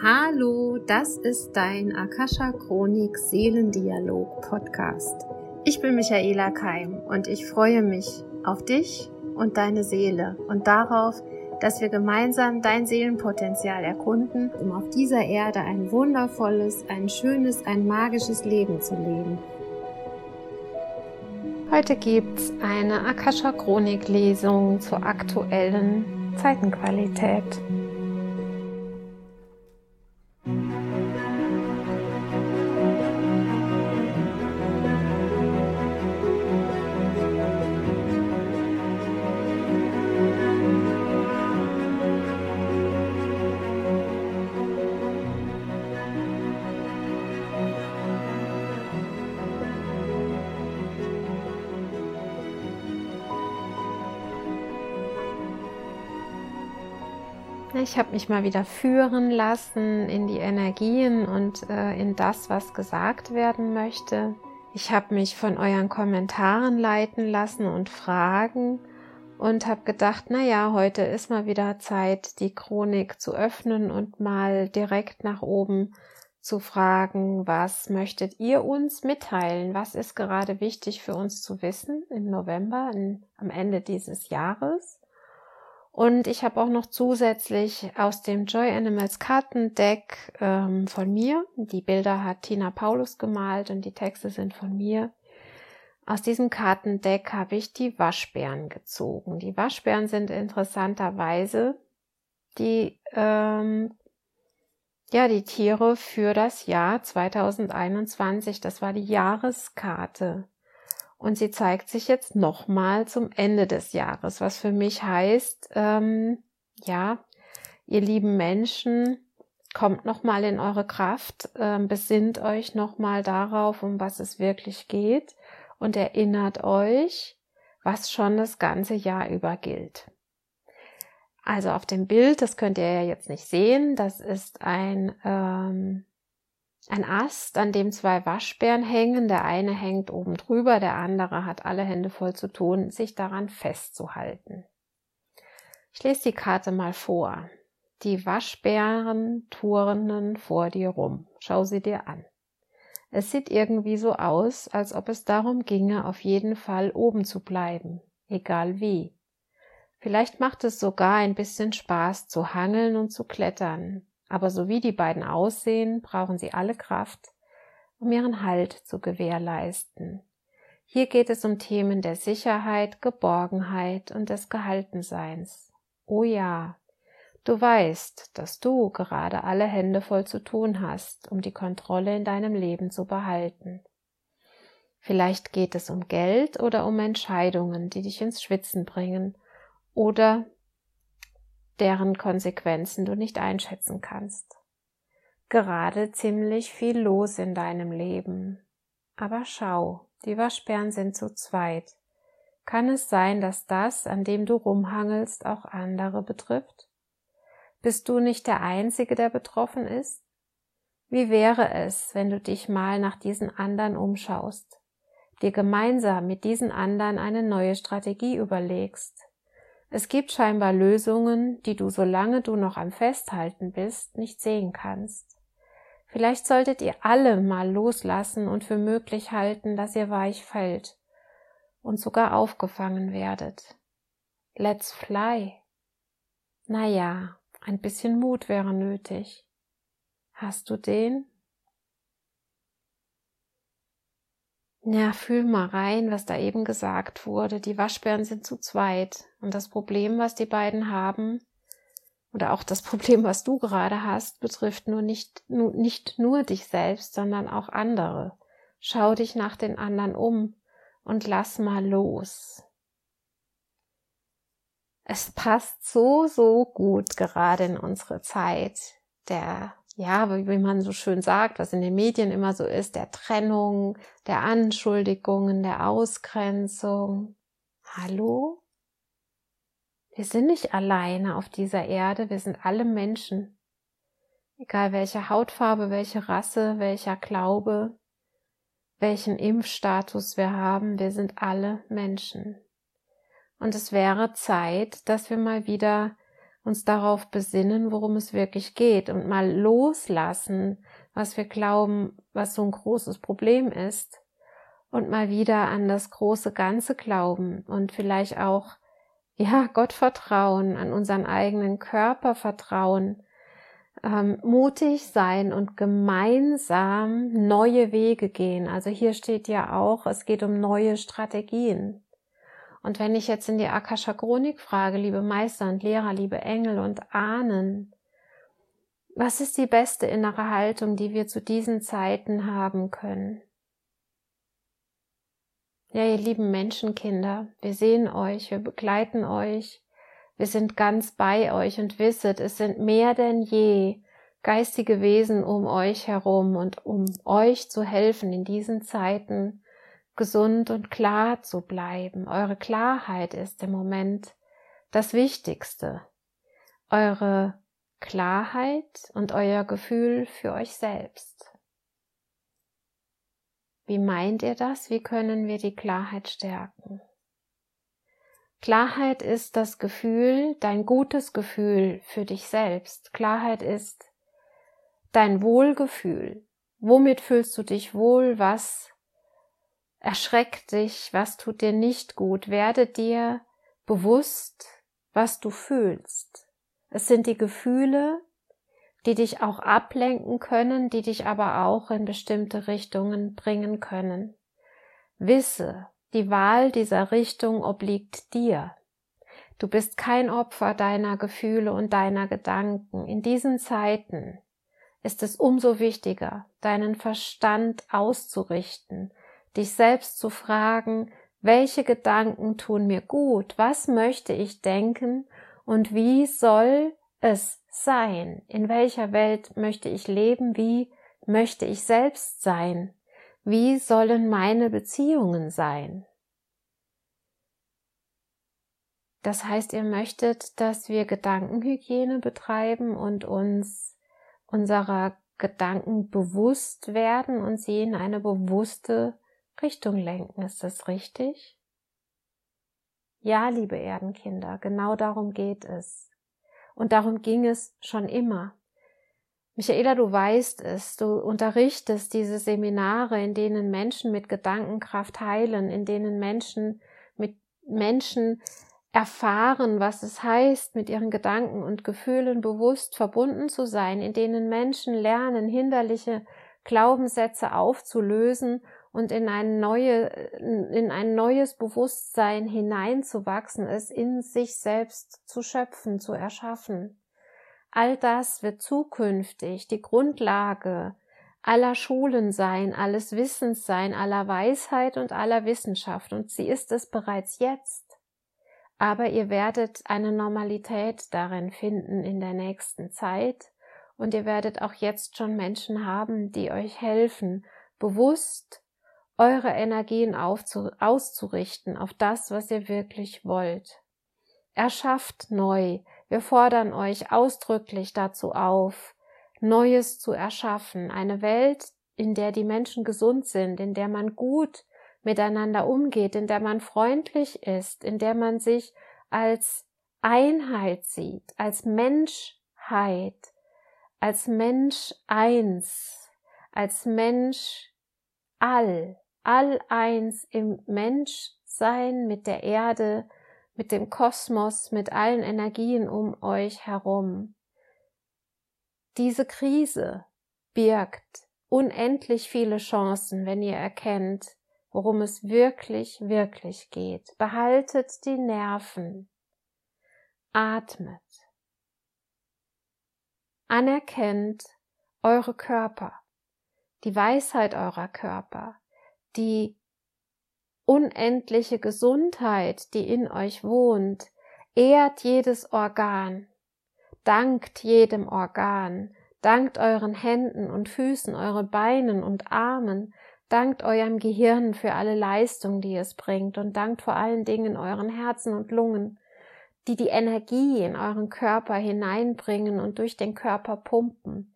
Hallo, das ist dein Akasha Chronik Seelendialog Podcast. Ich bin Michaela Keim und ich freue mich auf dich und deine Seele und darauf, dass wir gemeinsam dein Seelenpotenzial erkunden, um auf dieser Erde ein wundervolles, ein schönes, ein magisches Leben zu leben. Heute gibt's eine Akasha Chronik Lesung zur aktuellen Zeitenqualität. Ich habe mich mal wieder führen lassen in die Energien und äh, in das, was gesagt werden möchte. Ich habe mich von euren Kommentaren leiten lassen und Fragen und habe gedacht, na ja, heute ist mal wieder Zeit, die Chronik zu öffnen und mal direkt nach oben zu fragen, was möchtet ihr uns mitteilen? Was ist gerade wichtig für uns zu wissen im November, in, am Ende dieses Jahres? Und ich habe auch noch zusätzlich aus dem Joy Animals Kartendeck ähm, von mir, die Bilder hat Tina Paulus gemalt und die Texte sind von mir. Aus diesem Kartendeck habe ich die Waschbären gezogen. Die Waschbären sind interessanterweise die, ähm, ja, die Tiere für das Jahr 2021. Das war die Jahreskarte. Und sie zeigt sich jetzt nochmal zum Ende des Jahres, was für mich heißt, ähm, ja, ihr lieben Menschen, kommt nochmal in eure Kraft, ähm, besinnt euch nochmal darauf, um was es wirklich geht und erinnert euch, was schon das ganze Jahr über gilt. Also auf dem Bild, das könnt ihr ja jetzt nicht sehen, das ist ein ähm, ein Ast, an dem zwei Waschbären hängen. Der eine hängt oben drüber, der andere hat alle Hände voll zu tun, sich daran festzuhalten. Ich lese die Karte mal vor. Die Waschbären turnen vor dir rum. Schau sie dir an. Es sieht irgendwie so aus, als ob es darum ginge, auf jeden Fall oben zu bleiben, egal wie. Vielleicht macht es sogar ein bisschen Spaß zu hangeln und zu klettern, aber so wie die beiden aussehen, brauchen sie alle Kraft, um ihren Halt zu gewährleisten. Hier geht es um Themen der Sicherheit, Geborgenheit und des Gehaltenseins. Oh ja, du weißt, dass du gerade alle Hände voll zu tun hast, um die Kontrolle in deinem Leben zu behalten. Vielleicht geht es um Geld oder um Entscheidungen, die dich ins Schwitzen bringen oder deren Konsequenzen du nicht einschätzen kannst. Gerade ziemlich viel los in deinem Leben. Aber schau, die Waschbären sind zu zweit. Kann es sein, dass das, an dem du rumhangelst, auch andere betrifft? Bist du nicht der Einzige, der betroffen ist? Wie wäre es, wenn du dich mal nach diesen anderen umschaust, dir gemeinsam mit diesen anderen eine neue Strategie überlegst, es gibt scheinbar Lösungen, die du, solange du noch am Festhalten bist, nicht sehen kannst. Vielleicht solltet ihr alle mal loslassen und für möglich halten, dass ihr weich fällt und sogar aufgefangen werdet. Let's fly. Naja, ein bisschen Mut wäre nötig. Hast du den? Ja, fühl mal rein, was da eben gesagt wurde. Die Waschbären sind zu zweit. Und das Problem, was die beiden haben, oder auch das Problem, was du gerade hast, betrifft nur nicht, nur, nicht nur dich selbst, sondern auch andere. Schau dich nach den anderen um und lass mal los. Es passt so, so gut gerade in unsere Zeit der ja, wie man so schön sagt, was in den Medien immer so ist, der Trennung, der Anschuldigungen, der Ausgrenzung. Hallo? Wir sind nicht alleine auf dieser Erde, wir sind alle Menschen. Egal welche Hautfarbe, welche Rasse, welcher Glaube, welchen Impfstatus wir haben, wir sind alle Menschen. Und es wäre Zeit, dass wir mal wieder uns darauf besinnen, worum es wirklich geht und mal loslassen, was wir glauben, was so ein großes Problem ist und mal wieder an das große Ganze glauben und vielleicht auch, ja, Gott vertrauen, an unseren eigenen Körper vertrauen, ähm, mutig sein und gemeinsam neue Wege gehen. Also hier steht ja auch, es geht um neue Strategien. Und wenn ich jetzt in die Akasha Chronik frage, liebe Meister und Lehrer, liebe Engel und Ahnen, was ist die beste innere Haltung, die wir zu diesen Zeiten haben können? Ja, ihr lieben Menschenkinder, wir sehen euch, wir begleiten euch, wir sind ganz bei euch und wisset, es sind mehr denn je geistige Wesen um euch herum und um euch zu helfen in diesen Zeiten gesund und klar zu bleiben. Eure Klarheit ist im Moment das Wichtigste. Eure Klarheit und euer Gefühl für euch selbst. Wie meint ihr das? Wie können wir die Klarheit stärken? Klarheit ist das Gefühl, dein gutes Gefühl für dich selbst. Klarheit ist dein Wohlgefühl. Womit fühlst du dich wohl? Was erschreckt dich? Was tut dir nicht gut? Werde dir bewusst, was du fühlst. Es sind die Gefühle, die dich auch ablenken können, die dich aber auch in bestimmte Richtungen bringen können. Wisse, die Wahl dieser Richtung obliegt dir. Du bist kein Opfer deiner Gefühle und deiner Gedanken. In diesen Zeiten ist es umso wichtiger, deinen Verstand auszurichten, dich selbst zu fragen, welche Gedanken tun mir gut, was möchte ich denken und wie soll es sein, in welcher Welt möchte ich leben, wie möchte ich selbst sein, wie sollen meine Beziehungen sein? Das heißt, ihr möchtet, dass wir Gedankenhygiene betreiben und uns unserer Gedanken bewusst werden und sie in eine bewusste Richtung lenken. Ist das richtig? Ja, liebe Erdenkinder, genau darum geht es. Und darum ging es schon immer. Michaela, du weißt es, du unterrichtest diese Seminare, in denen Menschen mit Gedankenkraft heilen, in denen Menschen mit Menschen erfahren, was es heißt, mit ihren Gedanken und Gefühlen bewusst verbunden zu sein, in denen Menschen lernen, hinderliche Glaubenssätze aufzulösen und in ein, neue, in ein neues Bewusstsein hineinzuwachsen, es in sich selbst zu schöpfen, zu erschaffen. All das wird zukünftig die Grundlage aller Schulen sein, alles Wissens sein, aller Weisheit und aller Wissenschaft. Und sie ist es bereits jetzt. Aber ihr werdet eine Normalität darin finden in der nächsten Zeit. Und ihr werdet auch jetzt schon Menschen haben, die euch helfen, bewusst eure Energien auszurichten auf das, was ihr wirklich wollt. Erschafft neu, wir fordern euch ausdrücklich dazu auf, Neues zu erschaffen, eine Welt, in der die Menschen gesund sind, in der man gut miteinander umgeht, in der man freundlich ist, in der man sich als Einheit sieht, als Menschheit, als Mensch eins, als Mensch all, all eins im Menschsein mit der Erde, mit dem Kosmos, mit allen Energien um euch herum. Diese Krise birgt unendlich viele Chancen, wenn ihr erkennt, worum es wirklich, wirklich geht. Behaltet die Nerven. Atmet. Anerkennt eure Körper, die Weisheit eurer Körper, die unendliche Gesundheit, die in euch wohnt, ehrt jedes Organ, dankt jedem Organ, dankt euren Händen und Füßen, euren Beinen und Armen, dankt eurem Gehirn für alle Leistung, die es bringt und dankt vor allen Dingen euren Herzen und Lungen, die die Energie in euren Körper hineinbringen und durch den Körper pumpen.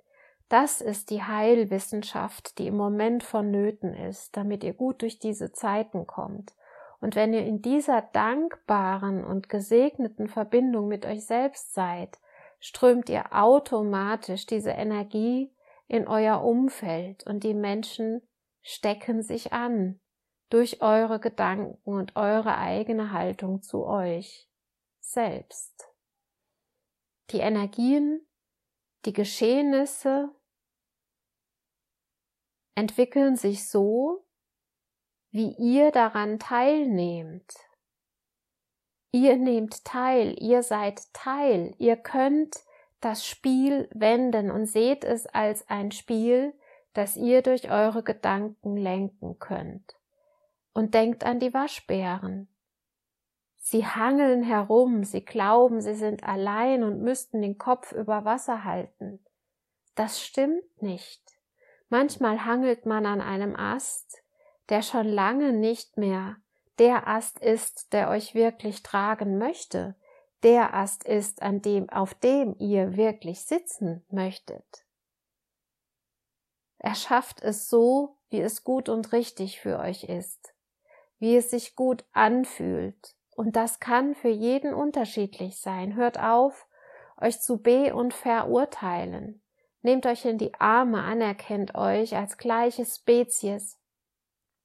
Das ist die Heilwissenschaft, die im Moment vonnöten ist, damit ihr gut durch diese Zeiten kommt. Und wenn ihr in dieser dankbaren und gesegneten Verbindung mit euch selbst seid, strömt ihr automatisch diese Energie in euer Umfeld und die Menschen stecken sich an durch eure Gedanken und eure eigene Haltung zu euch selbst. Die Energien, die Geschehnisse entwickeln sich so, wie ihr daran teilnehmt. Ihr nehmt teil, ihr seid Teil, ihr könnt das Spiel wenden und seht es als ein Spiel, das ihr durch eure Gedanken lenken könnt. Und denkt an die Waschbären. Sie hangeln herum, sie glauben, sie sind allein und müssten den Kopf über Wasser halten. Das stimmt nicht. Manchmal hangelt man an einem Ast, der schon lange nicht mehr der Ast ist, der euch wirklich tragen möchte, der Ast ist, an dem, auf dem ihr wirklich sitzen möchtet. Er schafft es so, wie es gut und richtig für euch ist, wie es sich gut anfühlt, und das kann für jeden unterschiedlich sein. Hört auf, euch zu be- und verurteilen. Nehmt euch in die Arme, anerkennt euch als gleiche Spezies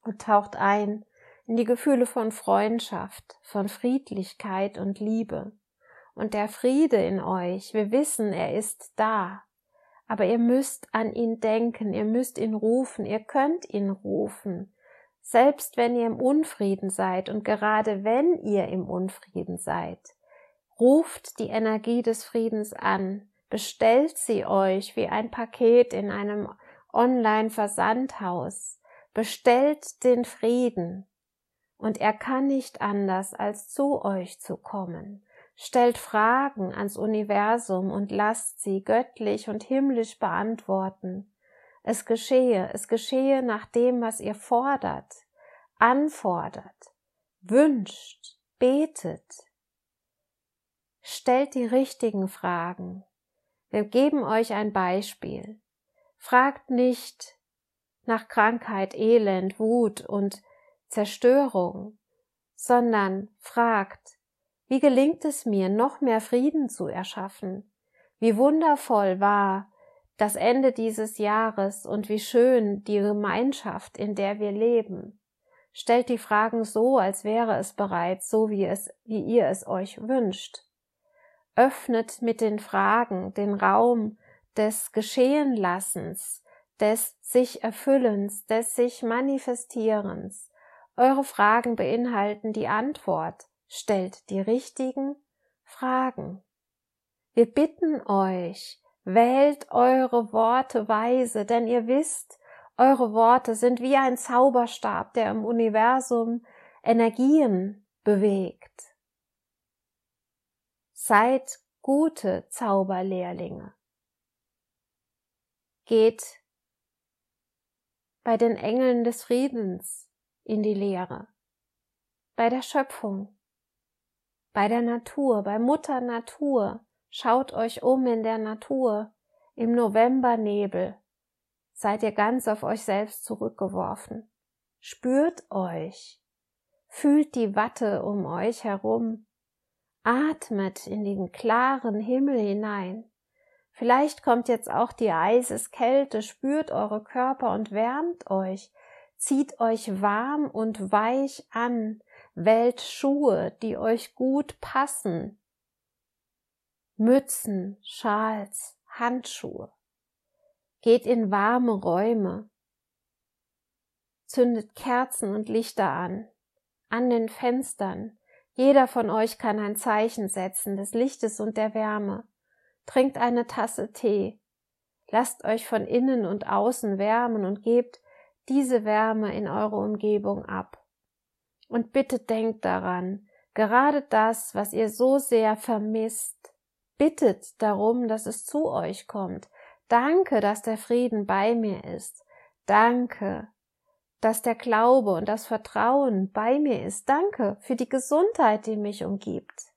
und taucht ein in die Gefühle von Freundschaft, von Friedlichkeit und Liebe. Und der Friede in euch, wir wissen, er ist da. Aber ihr müsst an ihn denken, ihr müsst ihn rufen, ihr könnt ihn rufen. Selbst wenn ihr im Unfrieden seid und gerade wenn ihr im Unfrieden seid, ruft die Energie des Friedens an, bestellt sie euch wie ein Paket in einem Online-Versandhaus, bestellt den Frieden, und er kann nicht anders, als zu euch zu kommen. Stellt Fragen ans Universum und lasst sie göttlich und himmlisch beantworten. Es geschehe, es geschehe nach dem, was ihr fordert, anfordert, wünscht, betet. Stellt die richtigen Fragen. Wir geben euch ein Beispiel. Fragt nicht nach Krankheit, Elend, Wut und Zerstörung, sondern fragt, wie gelingt es mir, noch mehr Frieden zu erschaffen? Wie wundervoll war das Ende dieses Jahres und wie schön die Gemeinschaft, in der wir leben. Stellt die Fragen so, als wäre es bereits so, wie es, wie ihr es euch wünscht. Öffnet mit den Fragen den Raum des Geschehenlassens, des sich Erfüllens, des sich Manifestierens, eure Fragen beinhalten die Antwort. Stellt die richtigen Fragen. Wir bitten euch, wählt eure Worte weise, denn ihr wisst, eure Worte sind wie ein Zauberstab, der im Universum Energien bewegt. Seid gute Zauberlehrlinge. Geht bei den Engeln des Friedens in die Lehre. Bei der Schöpfung, bei der Natur, bei Mutter Natur. Schaut euch um in der Natur, im Novembernebel. Seid ihr ganz auf euch selbst zurückgeworfen. Spürt euch. Fühlt die Watte um euch herum. Atmet in den klaren Himmel hinein. Vielleicht kommt jetzt auch die Eiseskälte, spürt eure Körper und wärmt euch, Zieht euch warm und weich an, wählt Schuhe, die euch gut passen. Mützen, Schals, Handschuhe. Geht in warme Räume. Zündet Kerzen und Lichter an. An den Fenstern. Jeder von euch kann ein Zeichen setzen des Lichtes und der Wärme. Trinkt eine Tasse Tee. Lasst euch von innen und außen wärmen und gebt diese Wärme in eure Umgebung ab. Und bitte denkt daran, gerade das, was ihr so sehr vermisst, bittet darum, dass es zu euch kommt. Danke, dass der Frieden bei mir ist. Danke, dass der Glaube und das Vertrauen bei mir ist. Danke für die Gesundheit, die mich umgibt.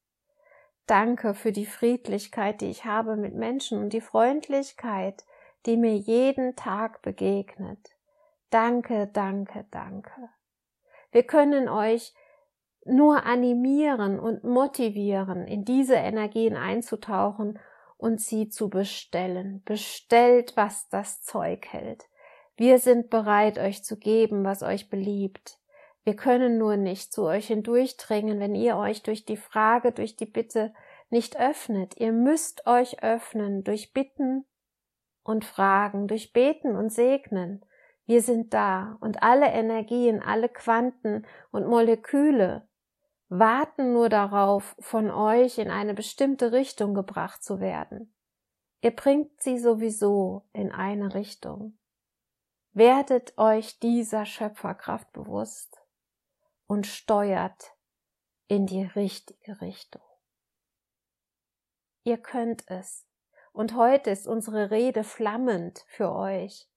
Danke für die Friedlichkeit, die ich habe mit Menschen und die Freundlichkeit, die mir jeden Tag begegnet. Danke, danke, danke. Wir können euch nur animieren und motivieren, in diese Energien einzutauchen und sie zu bestellen. Bestellt, was das Zeug hält. Wir sind bereit, euch zu geben, was euch beliebt. Wir können nur nicht zu euch hindurchdringen, wenn ihr euch durch die Frage, durch die Bitte nicht öffnet. Ihr müsst euch öffnen durch Bitten und Fragen, durch Beten und Segnen. Wir sind da und alle Energien, alle Quanten und Moleküle warten nur darauf, von euch in eine bestimmte Richtung gebracht zu werden. Ihr bringt sie sowieso in eine Richtung. Werdet euch dieser Schöpferkraft bewusst und steuert in die richtige Richtung. Ihr könnt es. Und heute ist unsere Rede flammend für euch.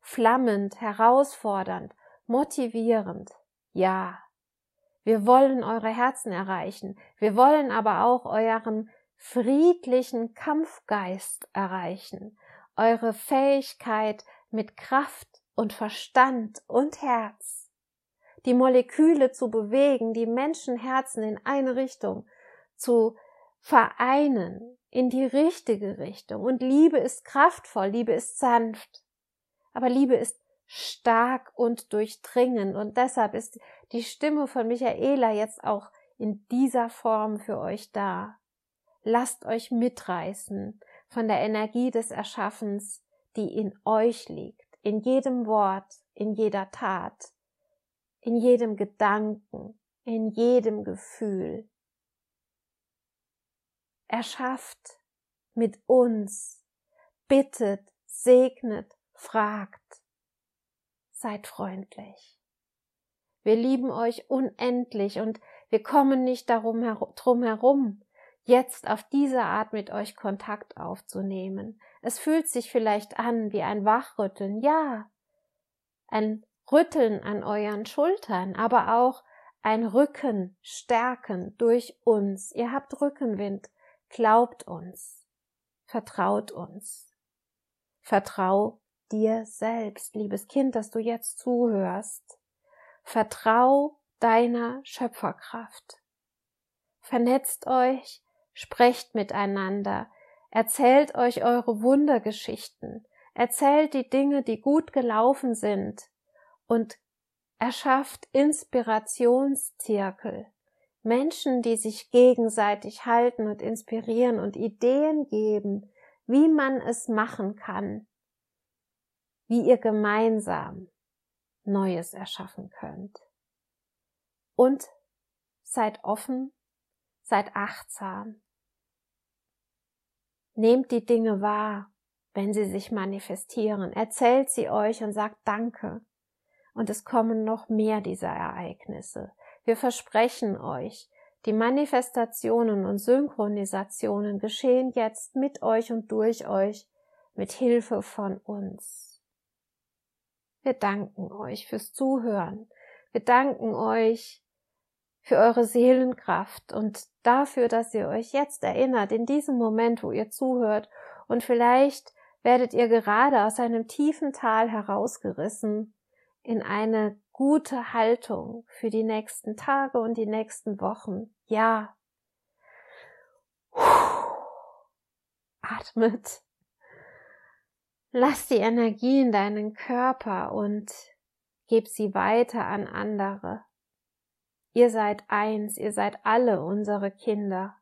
Flammend, herausfordernd, motivierend. Ja, wir wollen eure Herzen erreichen. Wir wollen aber auch euren friedlichen Kampfgeist erreichen. Eure Fähigkeit mit Kraft und Verstand und Herz. Die Moleküle zu bewegen, die Menschenherzen in eine Richtung zu vereinen, in die richtige Richtung. Und Liebe ist kraftvoll, Liebe ist sanft. Aber Liebe ist stark und durchdringend. Und deshalb ist die Stimme von Michaela jetzt auch in dieser Form für euch da. Lasst euch mitreißen von der Energie des Erschaffens, die in euch liegt, in jedem Wort, in jeder Tat, in jedem Gedanken, in jedem Gefühl. Erschafft mit uns, bittet, segnet, fragt seid freundlich. Wir lieben euch unendlich und wir kommen nicht darum drum herum, jetzt auf diese Art mit euch Kontakt aufzunehmen. Es fühlt sich vielleicht an wie ein Wachrütteln, ja, ein Rütteln an euren Schultern, aber auch ein Rücken stärken durch uns. Ihr habt Rückenwind, glaubt uns, vertraut uns. Vertrau dir selbst, liebes Kind, dass du jetzt zuhörst. Vertrau deiner Schöpferkraft. Vernetzt euch, sprecht miteinander, erzählt euch eure Wundergeschichten, erzählt die Dinge, die gut gelaufen sind und erschafft Inspirationszirkel. Menschen, die sich gegenseitig halten und inspirieren und Ideen geben, wie man es machen kann, wie ihr gemeinsam Neues erschaffen könnt. Und seid offen, seid achtsam. Nehmt die Dinge wahr, wenn sie sich manifestieren. Erzählt sie euch und sagt Danke. Und es kommen noch mehr dieser Ereignisse. Wir versprechen euch, die Manifestationen und Synchronisationen geschehen jetzt mit euch und durch euch mit Hilfe von uns. Wir danken euch fürs Zuhören. Wir danken euch für eure Seelenkraft und dafür, dass ihr euch jetzt erinnert, in diesem Moment, wo ihr zuhört, und vielleicht werdet ihr gerade aus einem tiefen Tal herausgerissen in eine gute Haltung für die nächsten Tage und die nächsten Wochen. Ja. Atmet Lass die Energie in deinen Körper und gib sie weiter an andere. Ihr seid eins, ihr seid alle unsere Kinder.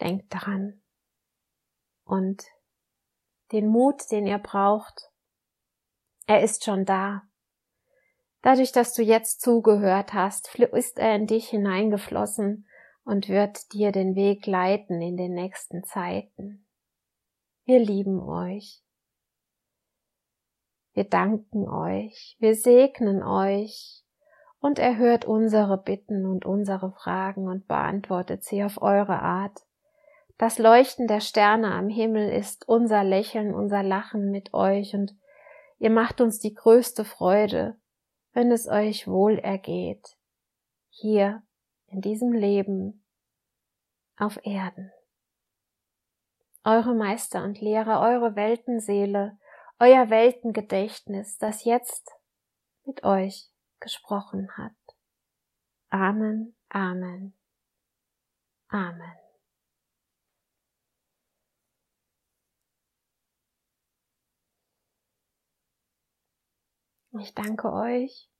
Denkt daran. Und den Mut, den ihr braucht, er ist schon da. Dadurch, dass du jetzt zugehört hast, ist er in dich hineingeflossen und wird dir den Weg leiten in den nächsten Zeiten. Wir lieben euch. Wir danken euch, wir segnen euch und erhört unsere Bitten und unsere Fragen und beantwortet sie auf eure Art. Das Leuchten der Sterne am Himmel ist unser Lächeln, unser Lachen mit euch und ihr macht uns die größte Freude, wenn es euch wohl ergeht, hier in diesem Leben auf Erden eure Meister und Lehrer, eure Weltenseele, euer Weltengedächtnis, das jetzt mit euch gesprochen hat. Amen, Amen, Amen. Ich danke euch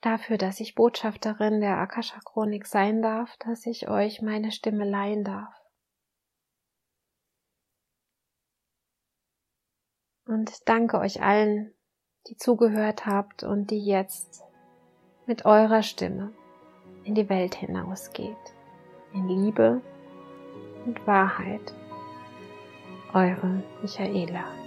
dafür, dass ich Botschafterin der Akasha Chronik sein darf, dass ich euch meine Stimme leihen darf. Und danke euch allen, die zugehört habt und die jetzt mit eurer Stimme in die Welt hinausgeht. In Liebe und Wahrheit. Eure Michaela.